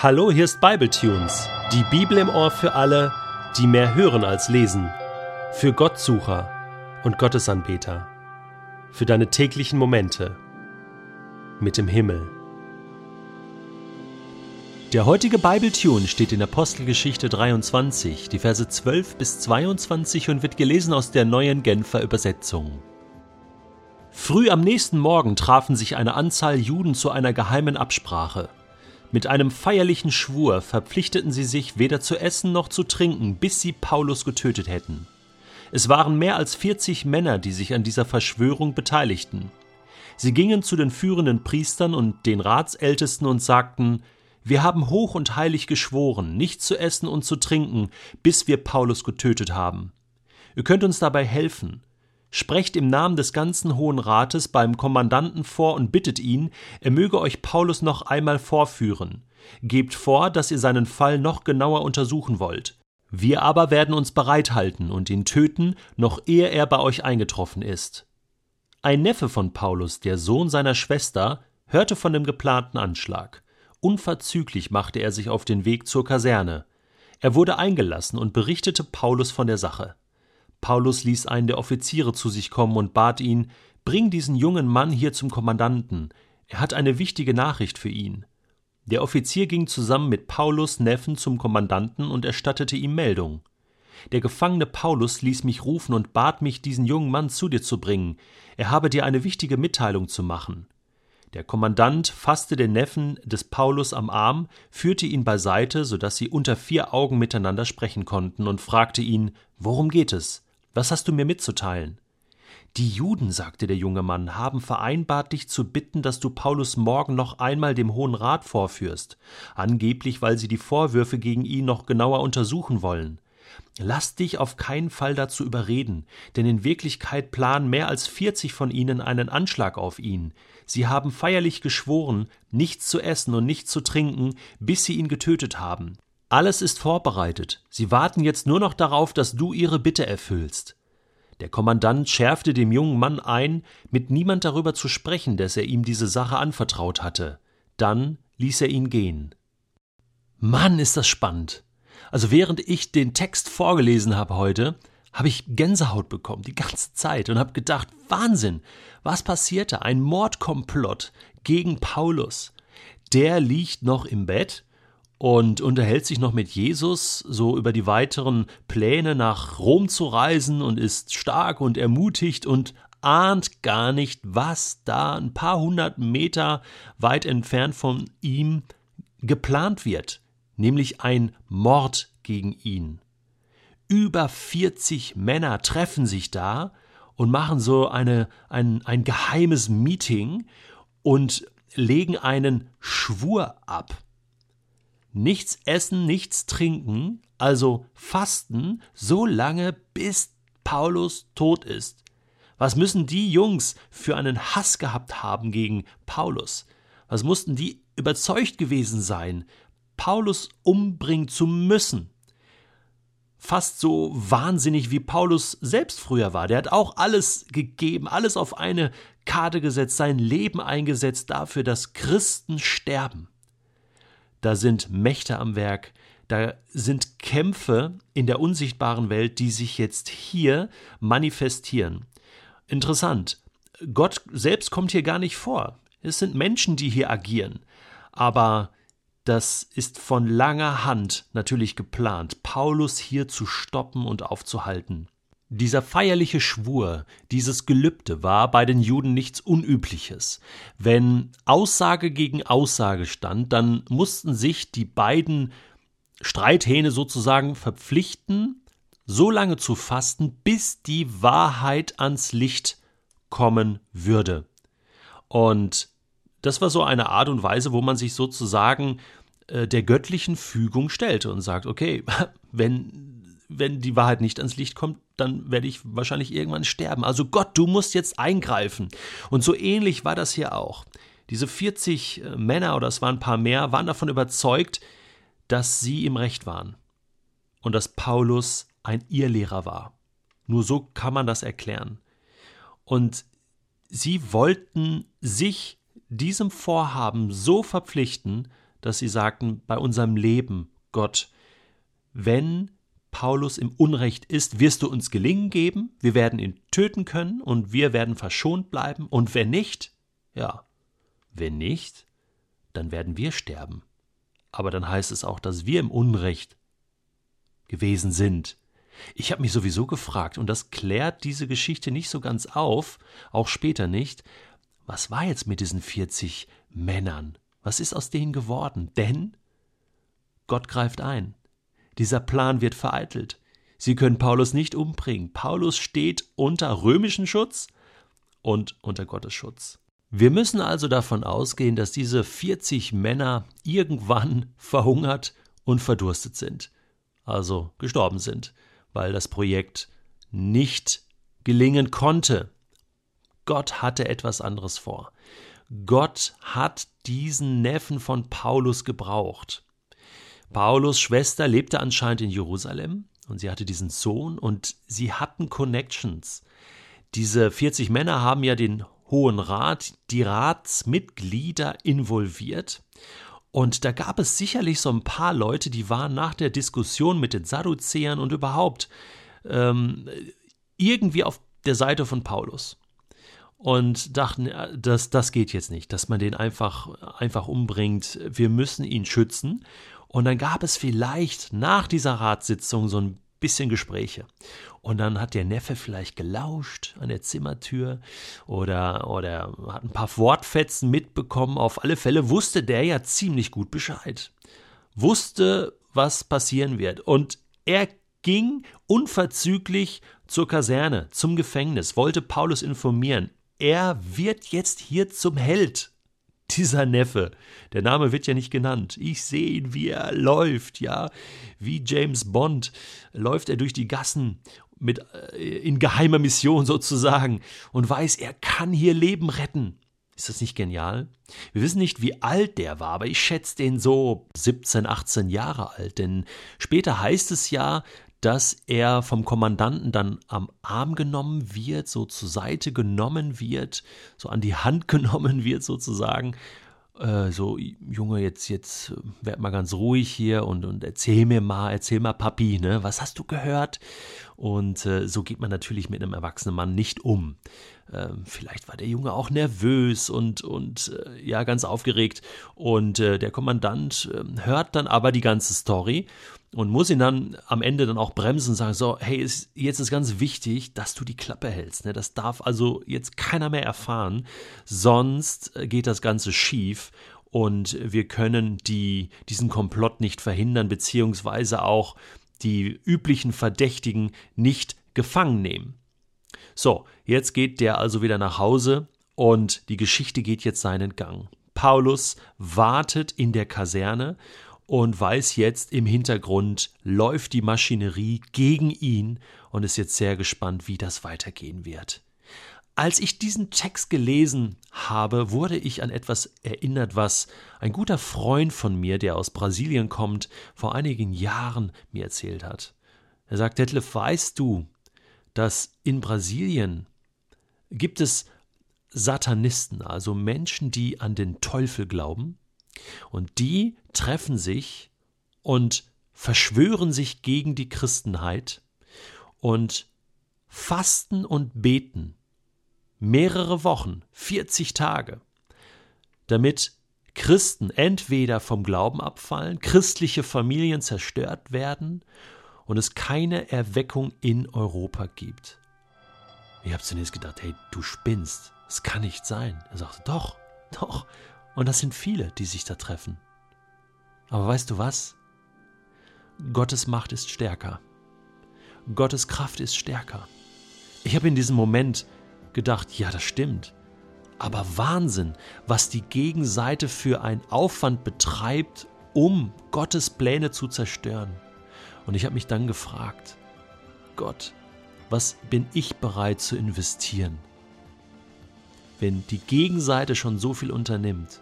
Hallo, hier ist Bibletunes, die Bibel im Ohr für alle, die mehr hören als lesen, für Gottsucher und Gottesanbeter, für deine täglichen Momente mit dem Himmel. Der heutige Bibletune steht in Apostelgeschichte 23, die Verse 12 bis 22 und wird gelesen aus der neuen Genfer Übersetzung. Früh am nächsten Morgen trafen sich eine Anzahl Juden zu einer geheimen Absprache. Mit einem feierlichen Schwur verpflichteten sie sich, weder zu essen noch zu trinken, bis sie Paulus getötet hätten. Es waren mehr als 40 Männer, die sich an dieser Verschwörung beteiligten. Sie gingen zu den führenden Priestern und den Ratsältesten und sagten, wir haben hoch und heilig geschworen, nicht zu essen und zu trinken, bis wir Paulus getötet haben. Ihr könnt uns dabei helfen. Sprecht im Namen des ganzen Hohen Rates beim Kommandanten vor und bittet ihn, er möge euch Paulus noch einmal vorführen. Gebt vor, dass ihr seinen Fall noch genauer untersuchen wollt. Wir aber werden uns bereithalten und ihn töten, noch ehe er bei euch eingetroffen ist. Ein Neffe von Paulus, der Sohn seiner Schwester, hörte von dem geplanten Anschlag. Unverzüglich machte er sich auf den Weg zur Kaserne. Er wurde eingelassen und berichtete Paulus von der Sache. Paulus ließ einen der Offiziere zu sich kommen und bat ihn, Bring diesen jungen Mann hier zum Kommandanten, er hat eine wichtige Nachricht für ihn. Der Offizier ging zusammen mit Paulus Neffen zum Kommandanten und erstattete ihm Meldung. Der Gefangene Paulus ließ mich rufen und bat mich, diesen jungen Mann zu dir zu bringen. Er habe dir eine wichtige Mitteilung zu machen. Der Kommandant fasste den Neffen des Paulus am Arm, führte ihn beiseite, so dass sie unter vier Augen miteinander sprechen konnten, und fragte ihn Worum geht es? Was hast du mir mitzuteilen? Die Juden, sagte der junge Mann, haben vereinbart, dich zu bitten, dass du Paulus morgen noch einmal dem Hohen Rat vorführst, angeblich weil sie die Vorwürfe gegen ihn noch genauer untersuchen wollen. Lass dich auf keinen Fall dazu überreden, denn in Wirklichkeit planen mehr als vierzig von ihnen einen Anschlag auf ihn. Sie haben feierlich geschworen, nichts zu essen und nichts zu trinken, bis sie ihn getötet haben. Alles ist vorbereitet. Sie warten jetzt nur noch darauf, dass du ihre Bitte erfüllst. Der Kommandant schärfte dem jungen Mann ein, mit niemand darüber zu sprechen, dass er ihm diese Sache anvertraut hatte. Dann ließ er ihn gehen. Mann, ist das spannend. Also während ich den Text vorgelesen habe heute, habe ich Gänsehaut bekommen, die ganze Zeit, und habe gedacht, Wahnsinn, was passierte? Ein Mordkomplott gegen Paulus. Der liegt noch im Bett und unterhält sich noch mit Jesus so über die weiteren Pläne nach Rom zu reisen und ist stark und ermutigt und ahnt gar nicht, was da ein paar hundert Meter weit entfernt von ihm geplant wird, nämlich ein Mord gegen ihn. Über 40 Männer treffen sich da und machen so eine, ein, ein geheimes Meeting und legen einen Schwur ab nichts essen, nichts trinken, also fasten, so lange bis Paulus tot ist. Was müssen die Jungs für einen Hass gehabt haben gegen Paulus? Was mussten die überzeugt gewesen sein, Paulus umbringen zu müssen? Fast so wahnsinnig wie Paulus selbst früher war. Der hat auch alles gegeben, alles auf eine Karte gesetzt, sein Leben eingesetzt dafür, dass Christen sterben da sind Mächte am Werk, da sind Kämpfe in der unsichtbaren Welt, die sich jetzt hier manifestieren. Interessant. Gott selbst kommt hier gar nicht vor. Es sind Menschen, die hier agieren. Aber das ist von langer Hand natürlich geplant, Paulus hier zu stoppen und aufzuhalten. Dieser feierliche Schwur, dieses Gelübde war bei den Juden nichts Unübliches. Wenn Aussage gegen Aussage stand, dann mussten sich die beiden Streithähne sozusagen verpflichten, so lange zu fasten, bis die Wahrheit ans Licht kommen würde. Und das war so eine Art und Weise, wo man sich sozusagen äh, der göttlichen Fügung stellte und sagt, okay, wenn wenn die Wahrheit nicht ans Licht kommt, dann werde ich wahrscheinlich irgendwann sterben. Also Gott, du musst jetzt eingreifen. Und so ähnlich war das hier auch. Diese 40 äh, Männer, oder es waren ein paar mehr, waren davon überzeugt, dass sie im Recht waren. Und dass Paulus ein Irrlehrer war. Nur so kann man das erklären. Und sie wollten sich diesem Vorhaben so verpflichten, dass sie sagten, bei unserem Leben, Gott, wenn Paulus im Unrecht ist, wirst du uns gelingen geben, wir werden ihn töten können und wir werden verschont bleiben, und wenn nicht, ja, wenn nicht, dann werden wir sterben. Aber dann heißt es auch, dass wir im Unrecht gewesen sind. Ich habe mich sowieso gefragt, und das klärt diese Geschichte nicht so ganz auf, auch später nicht, was war jetzt mit diesen 40 Männern? Was ist aus denen geworden? Denn Gott greift ein. Dieser Plan wird vereitelt. Sie können Paulus nicht umbringen. Paulus steht unter römischen Schutz und unter Gottes Schutz. Wir müssen also davon ausgehen, dass diese 40 Männer irgendwann verhungert und verdurstet sind, also gestorben sind, weil das Projekt nicht gelingen konnte. Gott hatte etwas anderes vor. Gott hat diesen Neffen von Paulus gebraucht. Paulus Schwester lebte anscheinend in Jerusalem und sie hatte diesen Sohn und sie hatten Connections. Diese 40 Männer haben ja den Hohen Rat, die Ratsmitglieder involviert. Und da gab es sicherlich so ein paar Leute, die waren nach der Diskussion mit den Sadduzäern und überhaupt ähm, irgendwie auf der Seite von Paulus und dachten, das, das geht jetzt nicht, dass man den einfach, einfach umbringt. Wir müssen ihn schützen. Und dann gab es vielleicht nach dieser Ratssitzung so ein bisschen Gespräche. Und dann hat der Neffe vielleicht gelauscht an der Zimmertür oder, oder hat ein paar Wortfetzen mitbekommen. Auf alle Fälle wusste der ja ziemlich gut Bescheid. Wusste, was passieren wird. Und er ging unverzüglich zur Kaserne, zum Gefängnis, wollte Paulus informieren. Er wird jetzt hier zum Held dieser Neffe. Der Name wird ja nicht genannt. Ich sehe ihn, wie er läuft, ja, wie James Bond läuft er durch die Gassen mit äh, in geheimer Mission sozusagen und weiß, er kann hier Leben retten. Ist das nicht genial? Wir wissen nicht, wie alt der war, aber ich schätze den so 17, 18 Jahre alt, denn später heißt es ja, dass er vom Kommandanten dann am Arm genommen wird, so zur Seite genommen wird, so an die Hand genommen wird sozusagen. Äh, so, Junge, jetzt, jetzt äh, werd mal ganz ruhig hier und, und erzähl mir mal, erzähl mal, Papi, ne, was hast du gehört? Und äh, so geht man natürlich mit einem erwachsenen Mann nicht um. Ähm, vielleicht war der Junge auch nervös und, und äh, ja, ganz aufgeregt. Und äh, der Kommandant ähm, hört dann aber die ganze Story und muss ihn dann am Ende dann auch bremsen und sagen, so, hey, ist, jetzt ist ganz wichtig, dass du die Klappe hältst. Ne? Das darf also jetzt keiner mehr erfahren, sonst äh, geht das Ganze schief und wir können die, diesen Komplott nicht verhindern, beziehungsweise auch die üblichen Verdächtigen nicht gefangen nehmen. So, jetzt geht der also wieder nach Hause und die Geschichte geht jetzt seinen Gang. Paulus wartet in der Kaserne und weiß jetzt im Hintergrund läuft die Maschinerie gegen ihn und ist jetzt sehr gespannt, wie das weitergehen wird. Als ich diesen Text gelesen habe, wurde ich an etwas erinnert, was ein guter Freund von mir, der aus Brasilien kommt, vor einigen Jahren mir erzählt hat. Er sagt, Detlef, weißt du, dass in Brasilien gibt es Satanisten, also Menschen, die an den Teufel glauben? Und die treffen sich und verschwören sich gegen die Christenheit und fasten und beten mehrere Wochen, 40 Tage, damit Christen entweder vom Glauben abfallen, christliche Familien zerstört werden und es keine Erweckung in Europa gibt. Ich habe zunächst gedacht, hey, du spinnst, das kann nicht sein. Er sagte, doch, doch, und das sind viele, die sich da treffen. Aber weißt du was? Gottes Macht ist stärker. Gottes Kraft ist stärker. Ich habe in diesem Moment gedacht, ja, das stimmt. Aber Wahnsinn, was die Gegenseite für einen Aufwand betreibt, um Gottes Pläne zu zerstören. Und ich habe mich dann gefragt, Gott, was bin ich bereit zu investieren? Wenn die Gegenseite schon so viel unternimmt,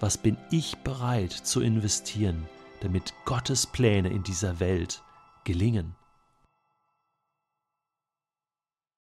was bin ich bereit zu investieren, damit Gottes Pläne in dieser Welt gelingen?